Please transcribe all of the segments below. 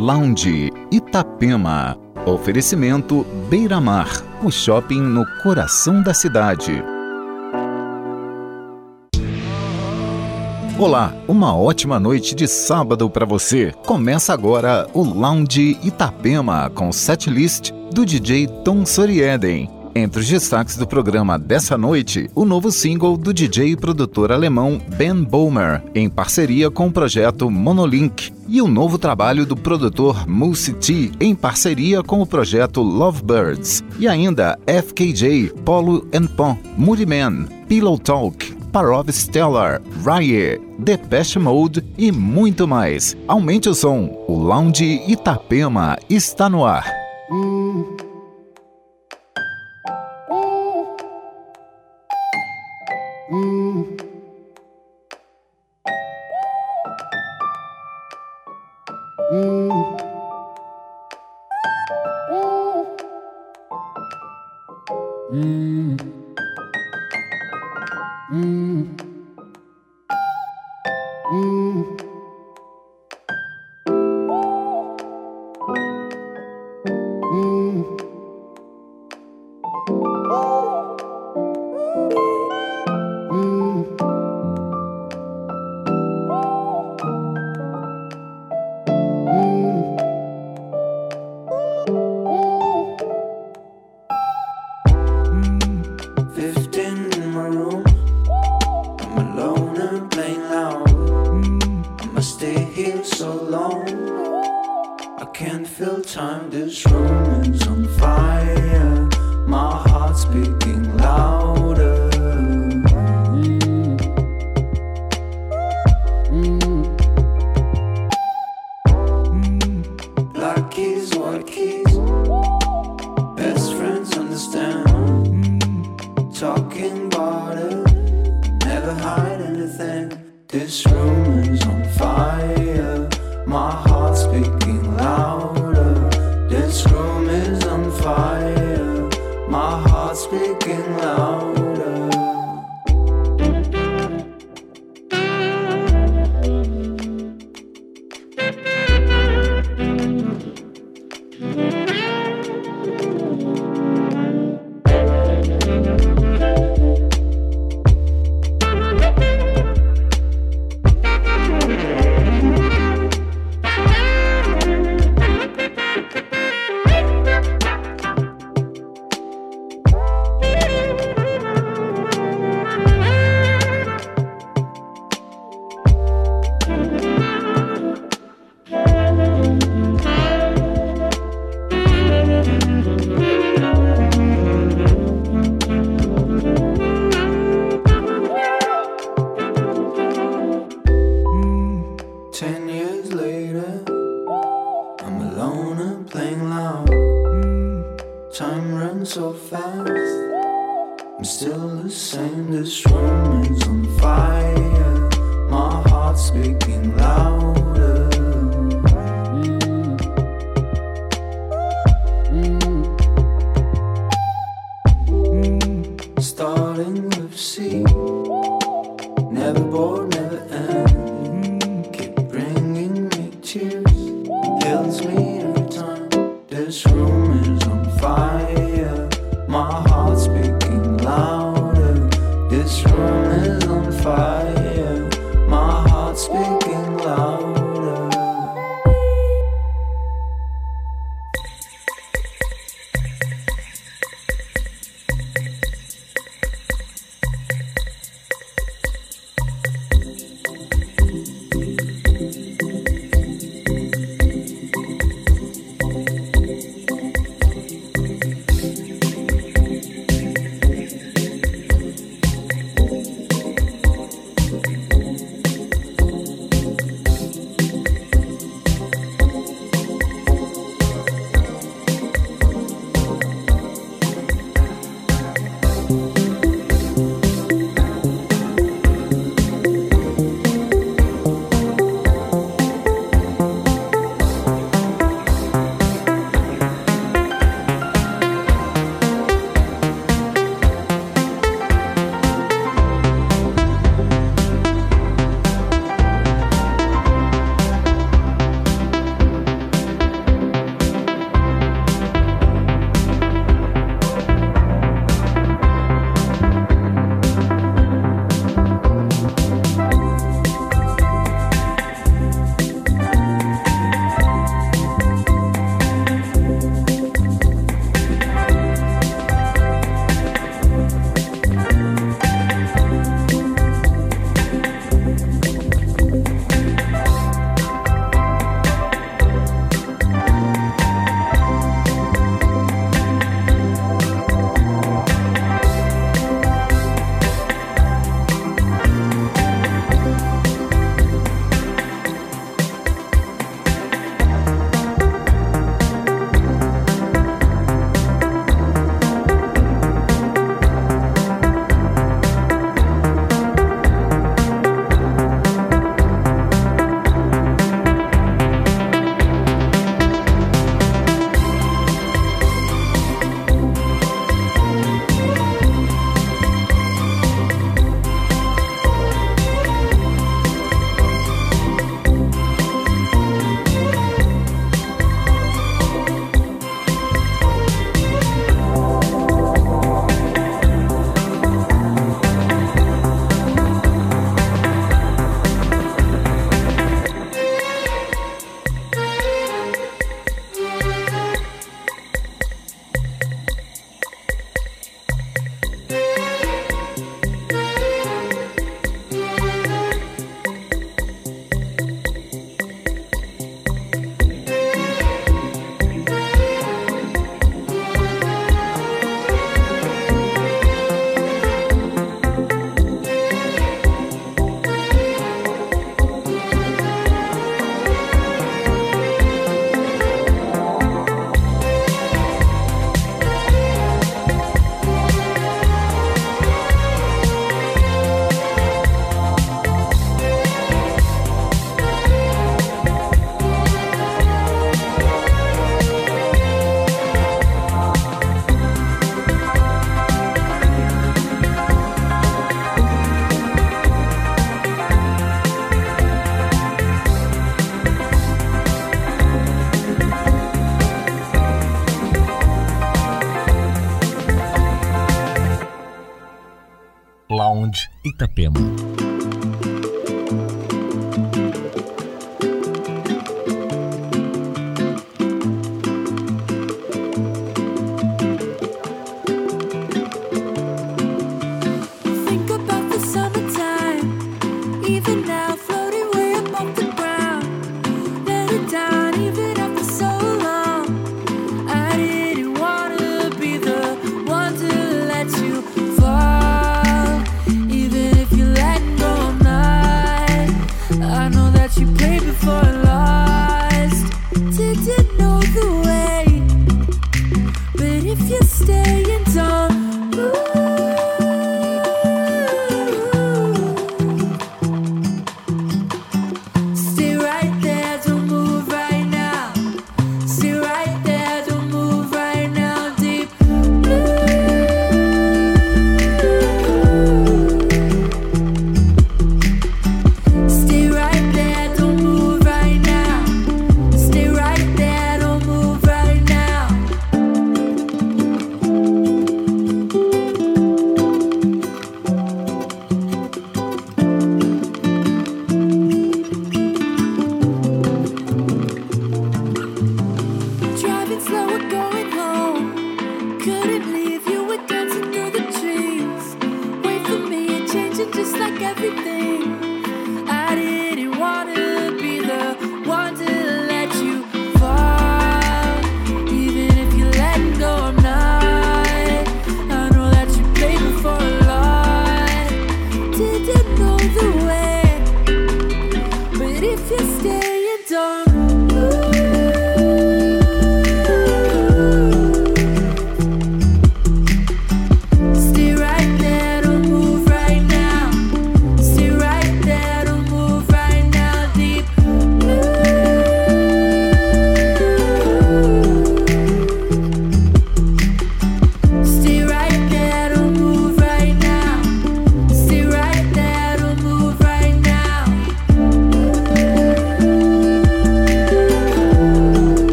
Lounge Itapema. Oferecimento Beira Mar, o shopping no coração da cidade. Olá, uma ótima noite de sábado para você. Começa agora o Lounge Itapema com setlist do DJ Tom Sorieden. Entre os destaques do programa dessa noite, o novo single do DJ e produtor alemão Ben Bomer, em parceria com o projeto Monolink, e o novo trabalho do produtor Moose T, em parceria com o projeto Lovebirds, e ainda FKJ, Polo and Pon, Moody Man, Pillow Talk, Parov Stellar, Rye, Depeche Mode e muito mais. Aumente o som, o Lounge Itapema está no ar. Hum.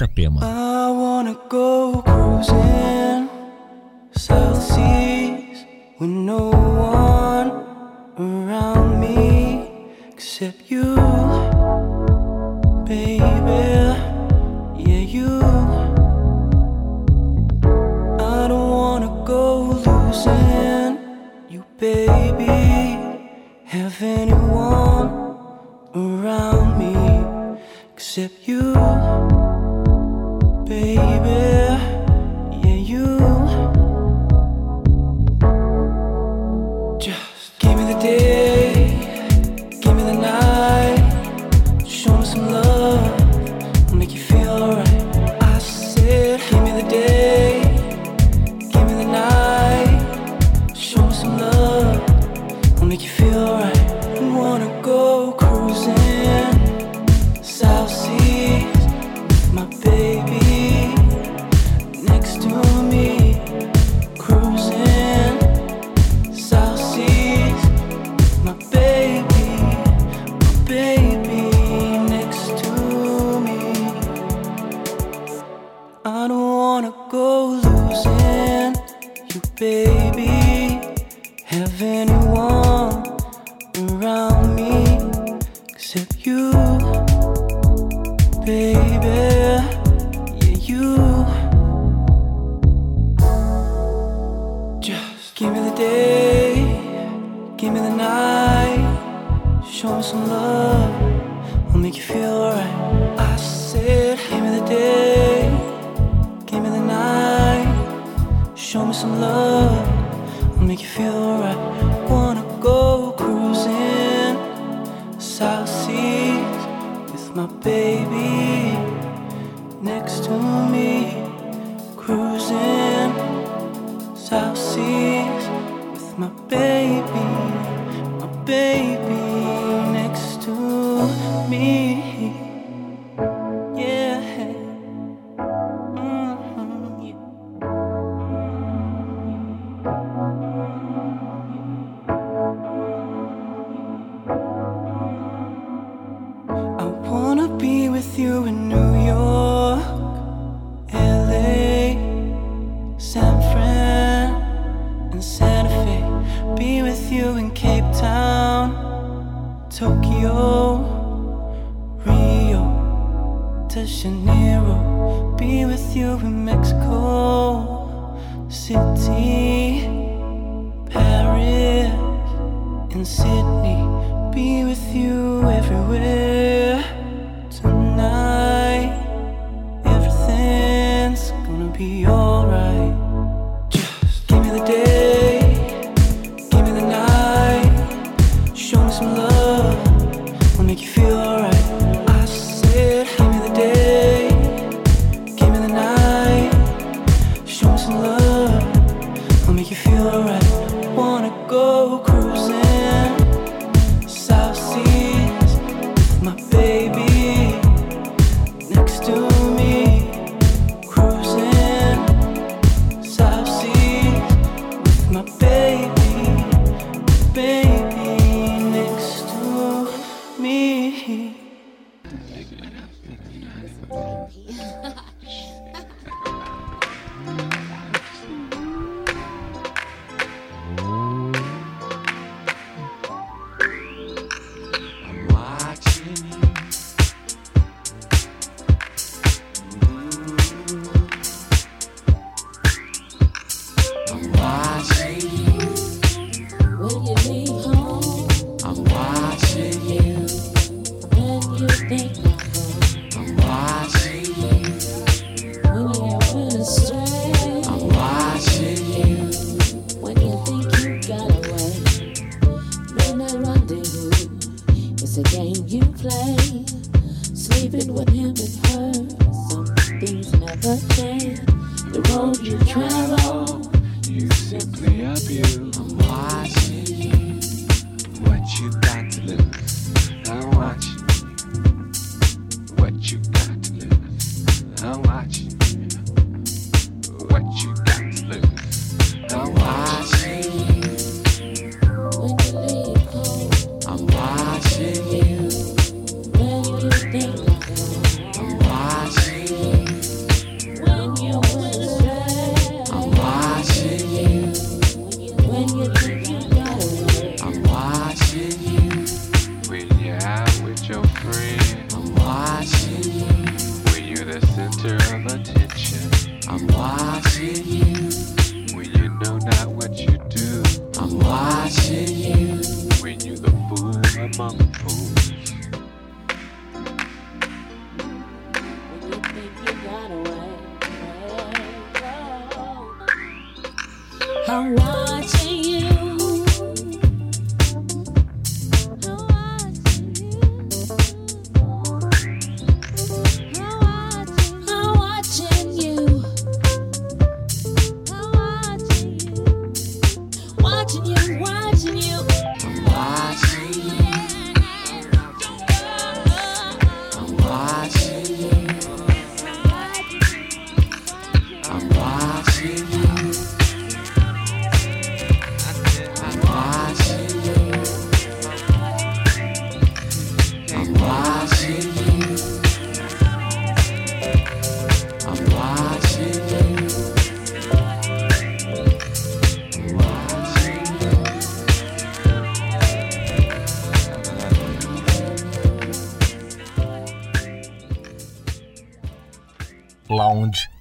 Itapema. Ah. baby. with you in New York, LA, San Fran, and Santa Fe. Be with you in Cape Town, Tokyo, Rio de Janeiro. Be with you in Mexico City, Paris, and Sydney. It's a game you play. Sleeping with him is her. Some things never change. The road you travel, you simply abuse. I'm watching you. What you got to lose? I'm watching what you got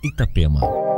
Itapema.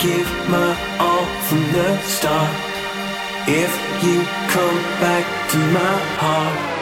give my all from the start. If you come back to my heart.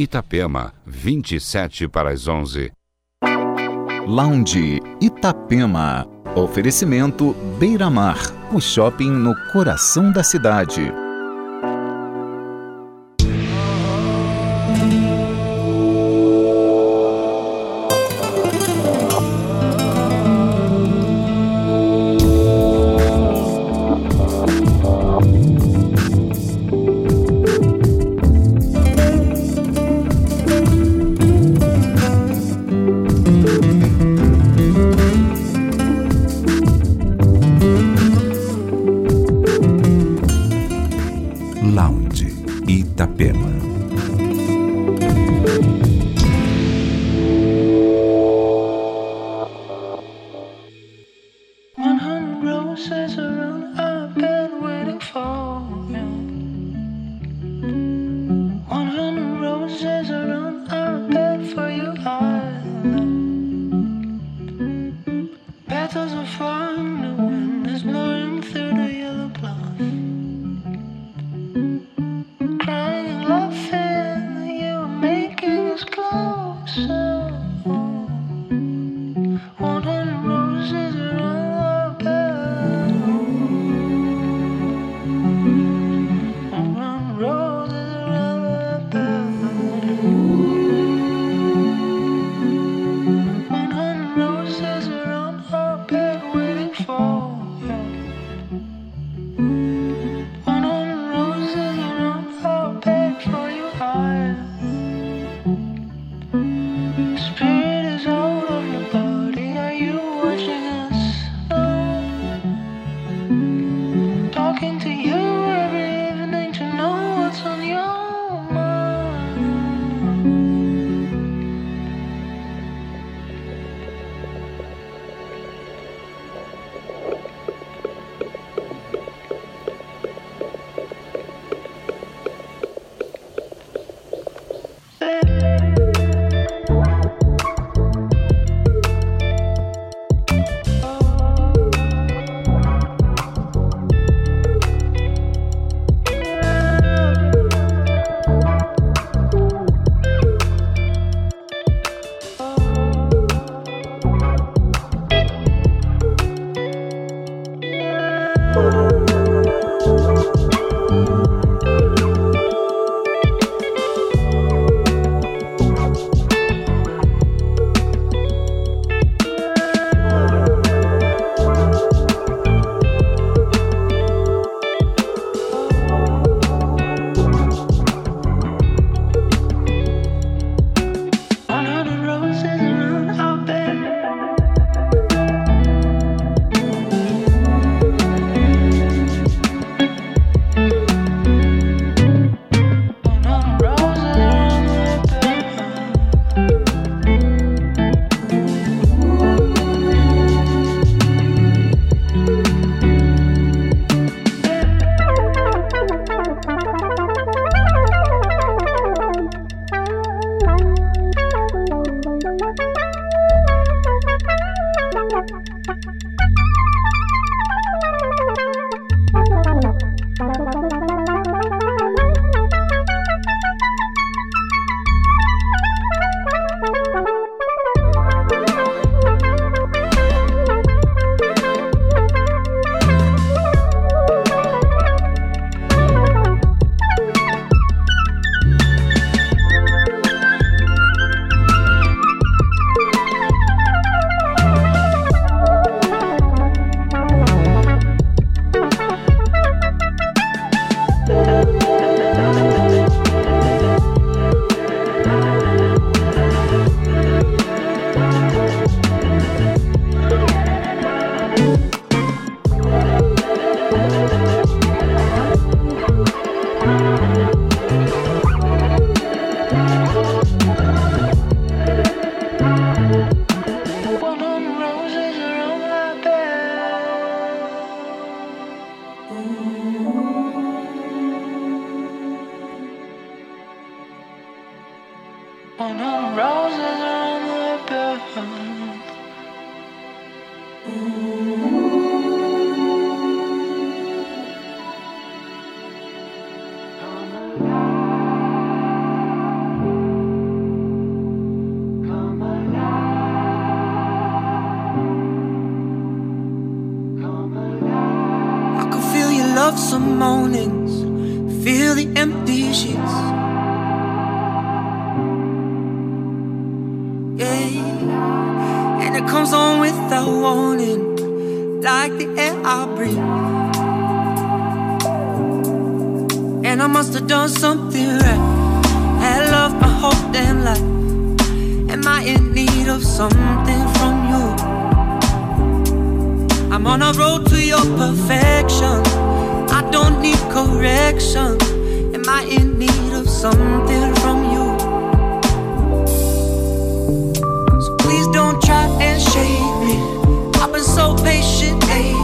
Itapema, 27 para as 11. Lounge Itapema. Oferecimento Beira Mar, o shopping no coração da cidade. something from you. I'm on a road to your perfection. I don't need correction. Am I in need of something from you? So please don't try and shade me. I've been so patient lately.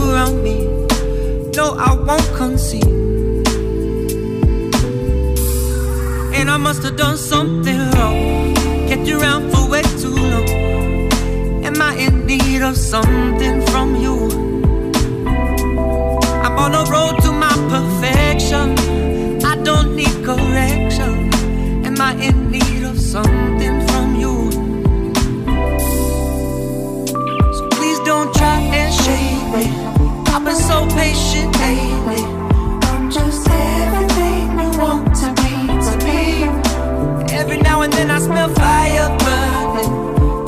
around me. No, I won't concede. And I must have done something wrong. Kept you around for way too long. Am I in need of something from you? I'm on a road to my perfection. I don't need correction. Am I in need of something? from I've been so patient lately. I'm just everything you want to be. Every now and then I smell fire burning.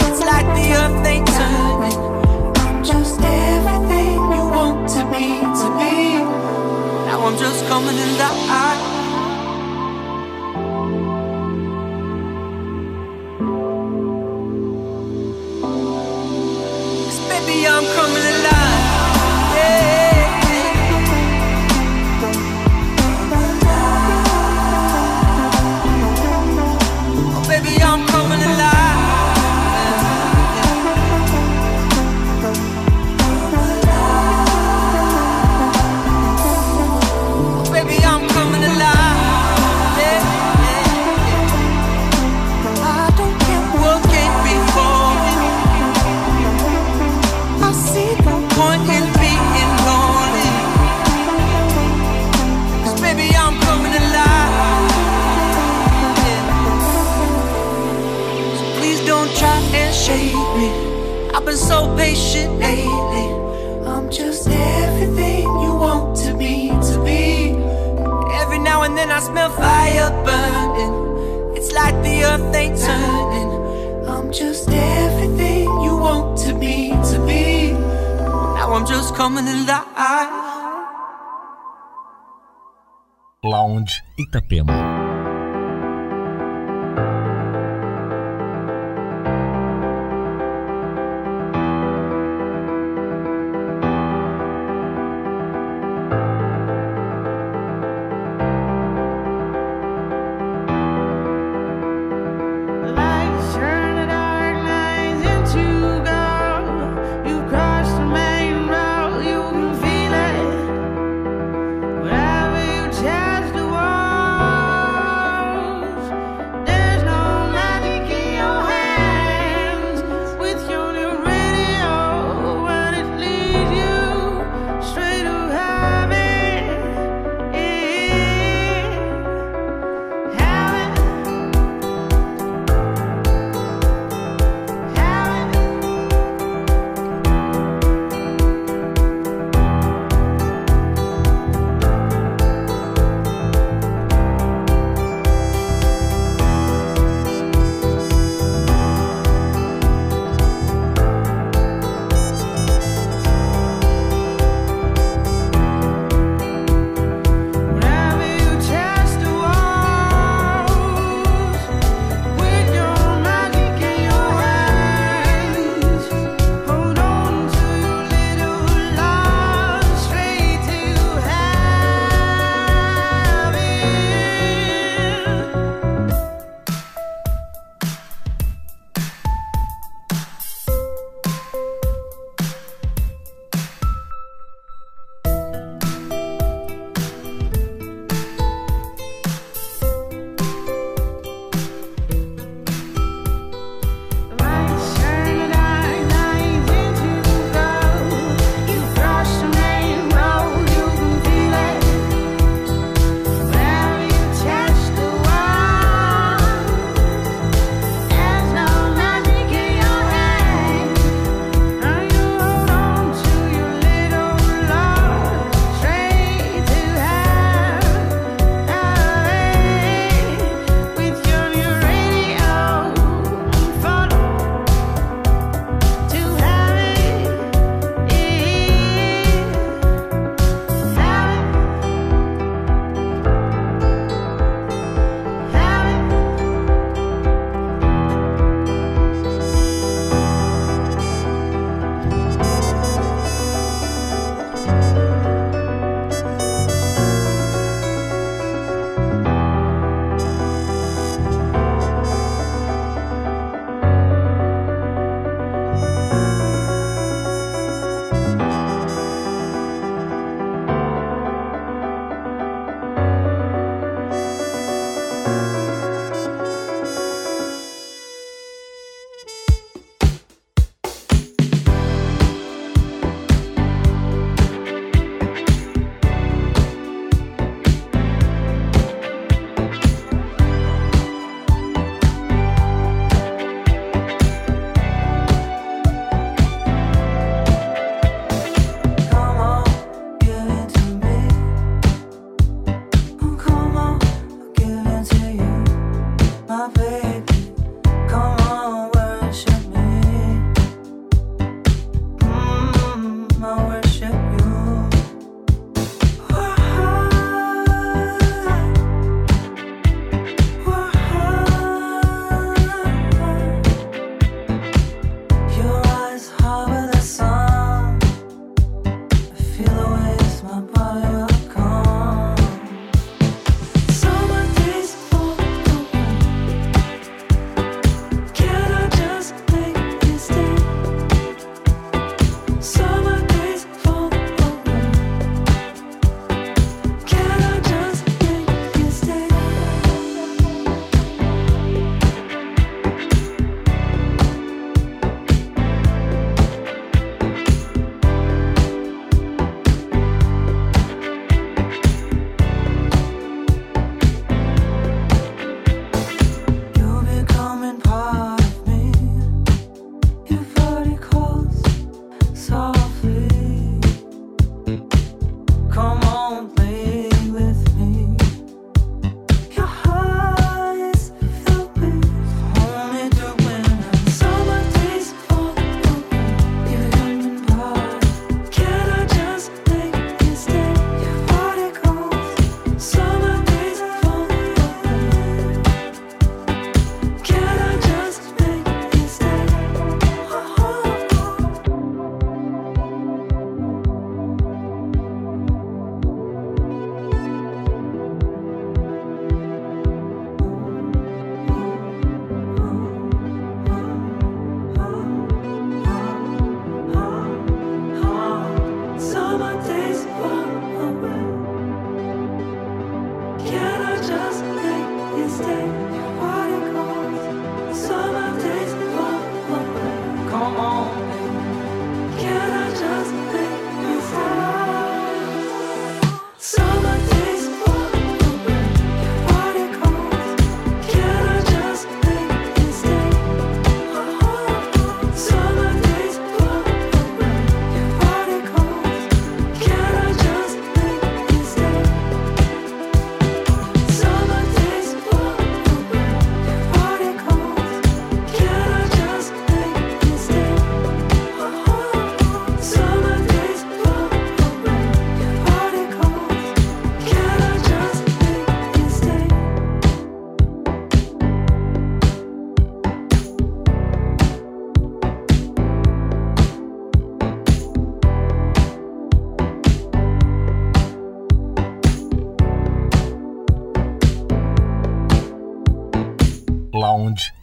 It's like the earth ain't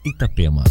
Itapema.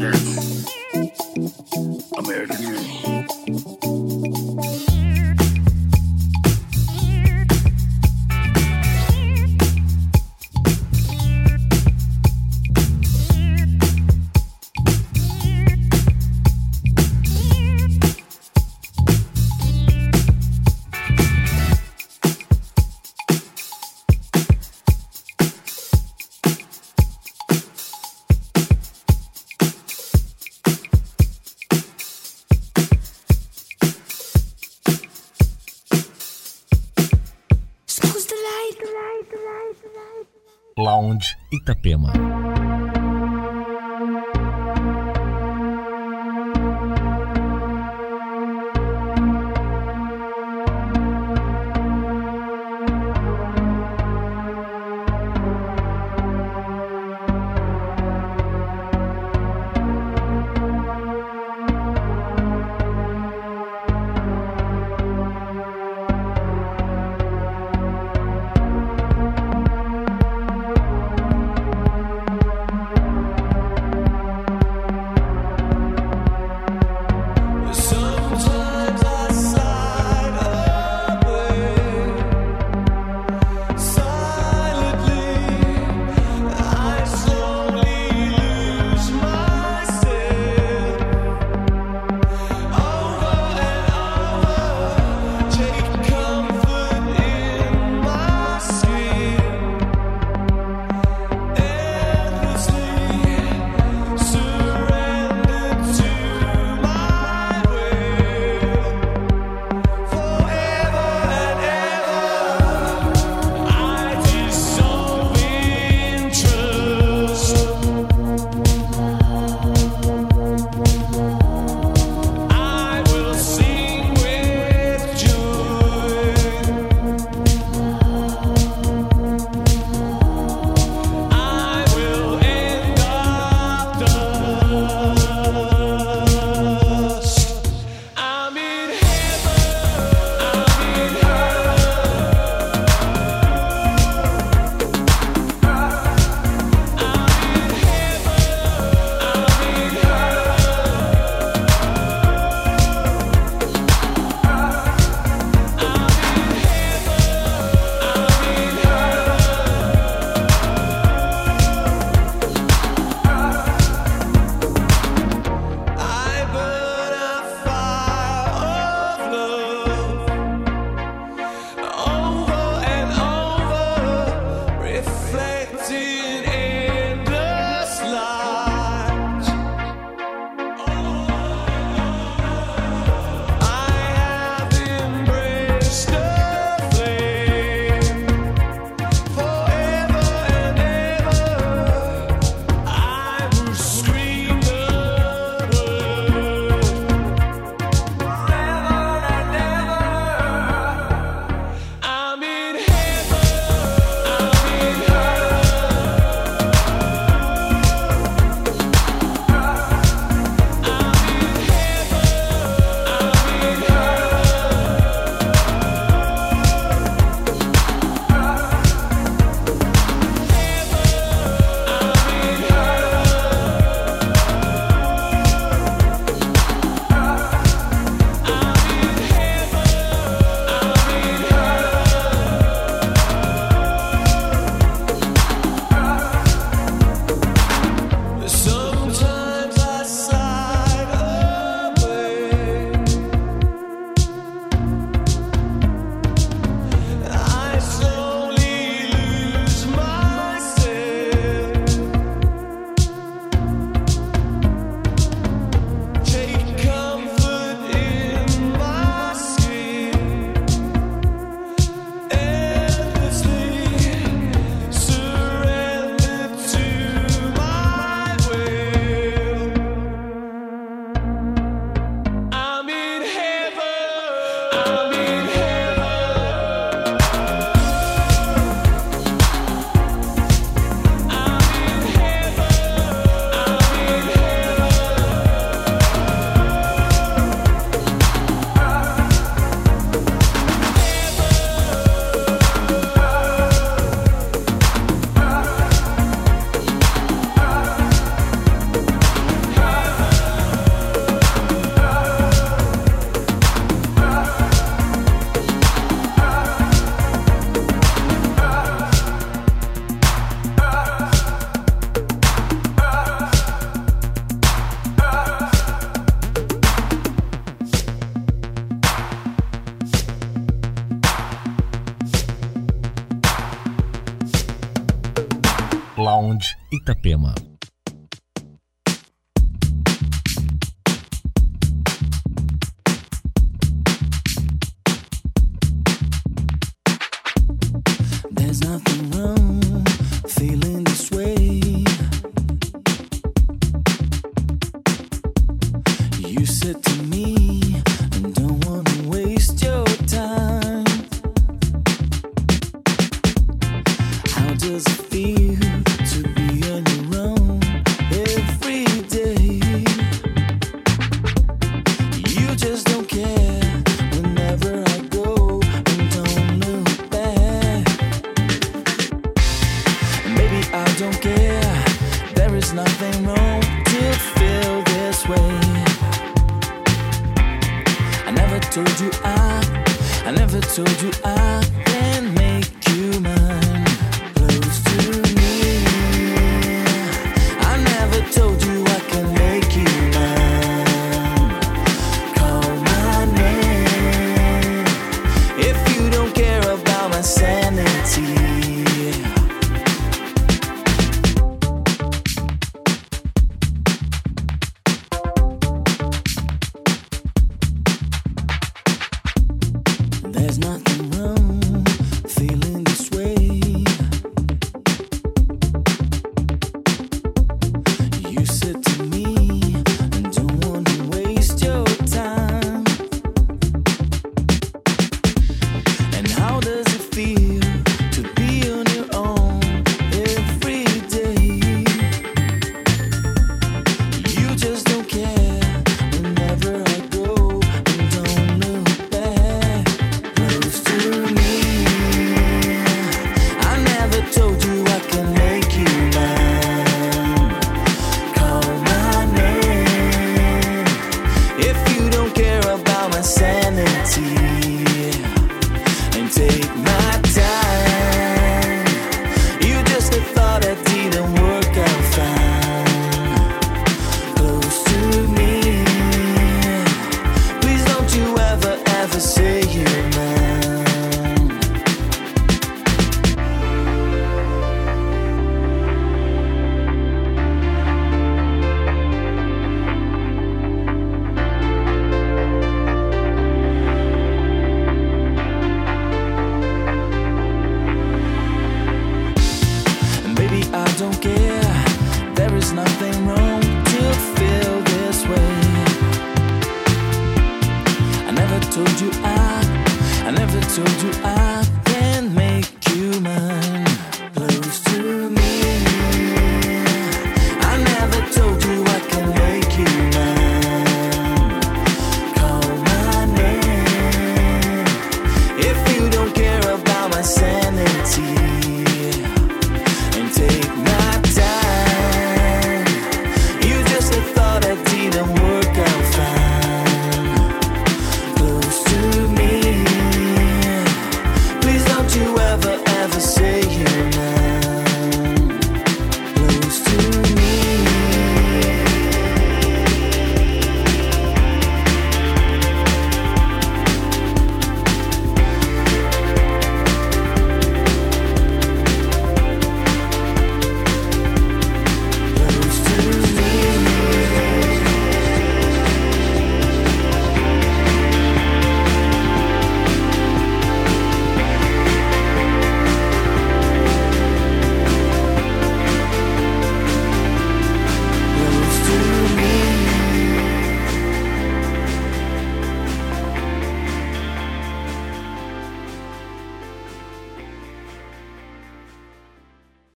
And Itapema.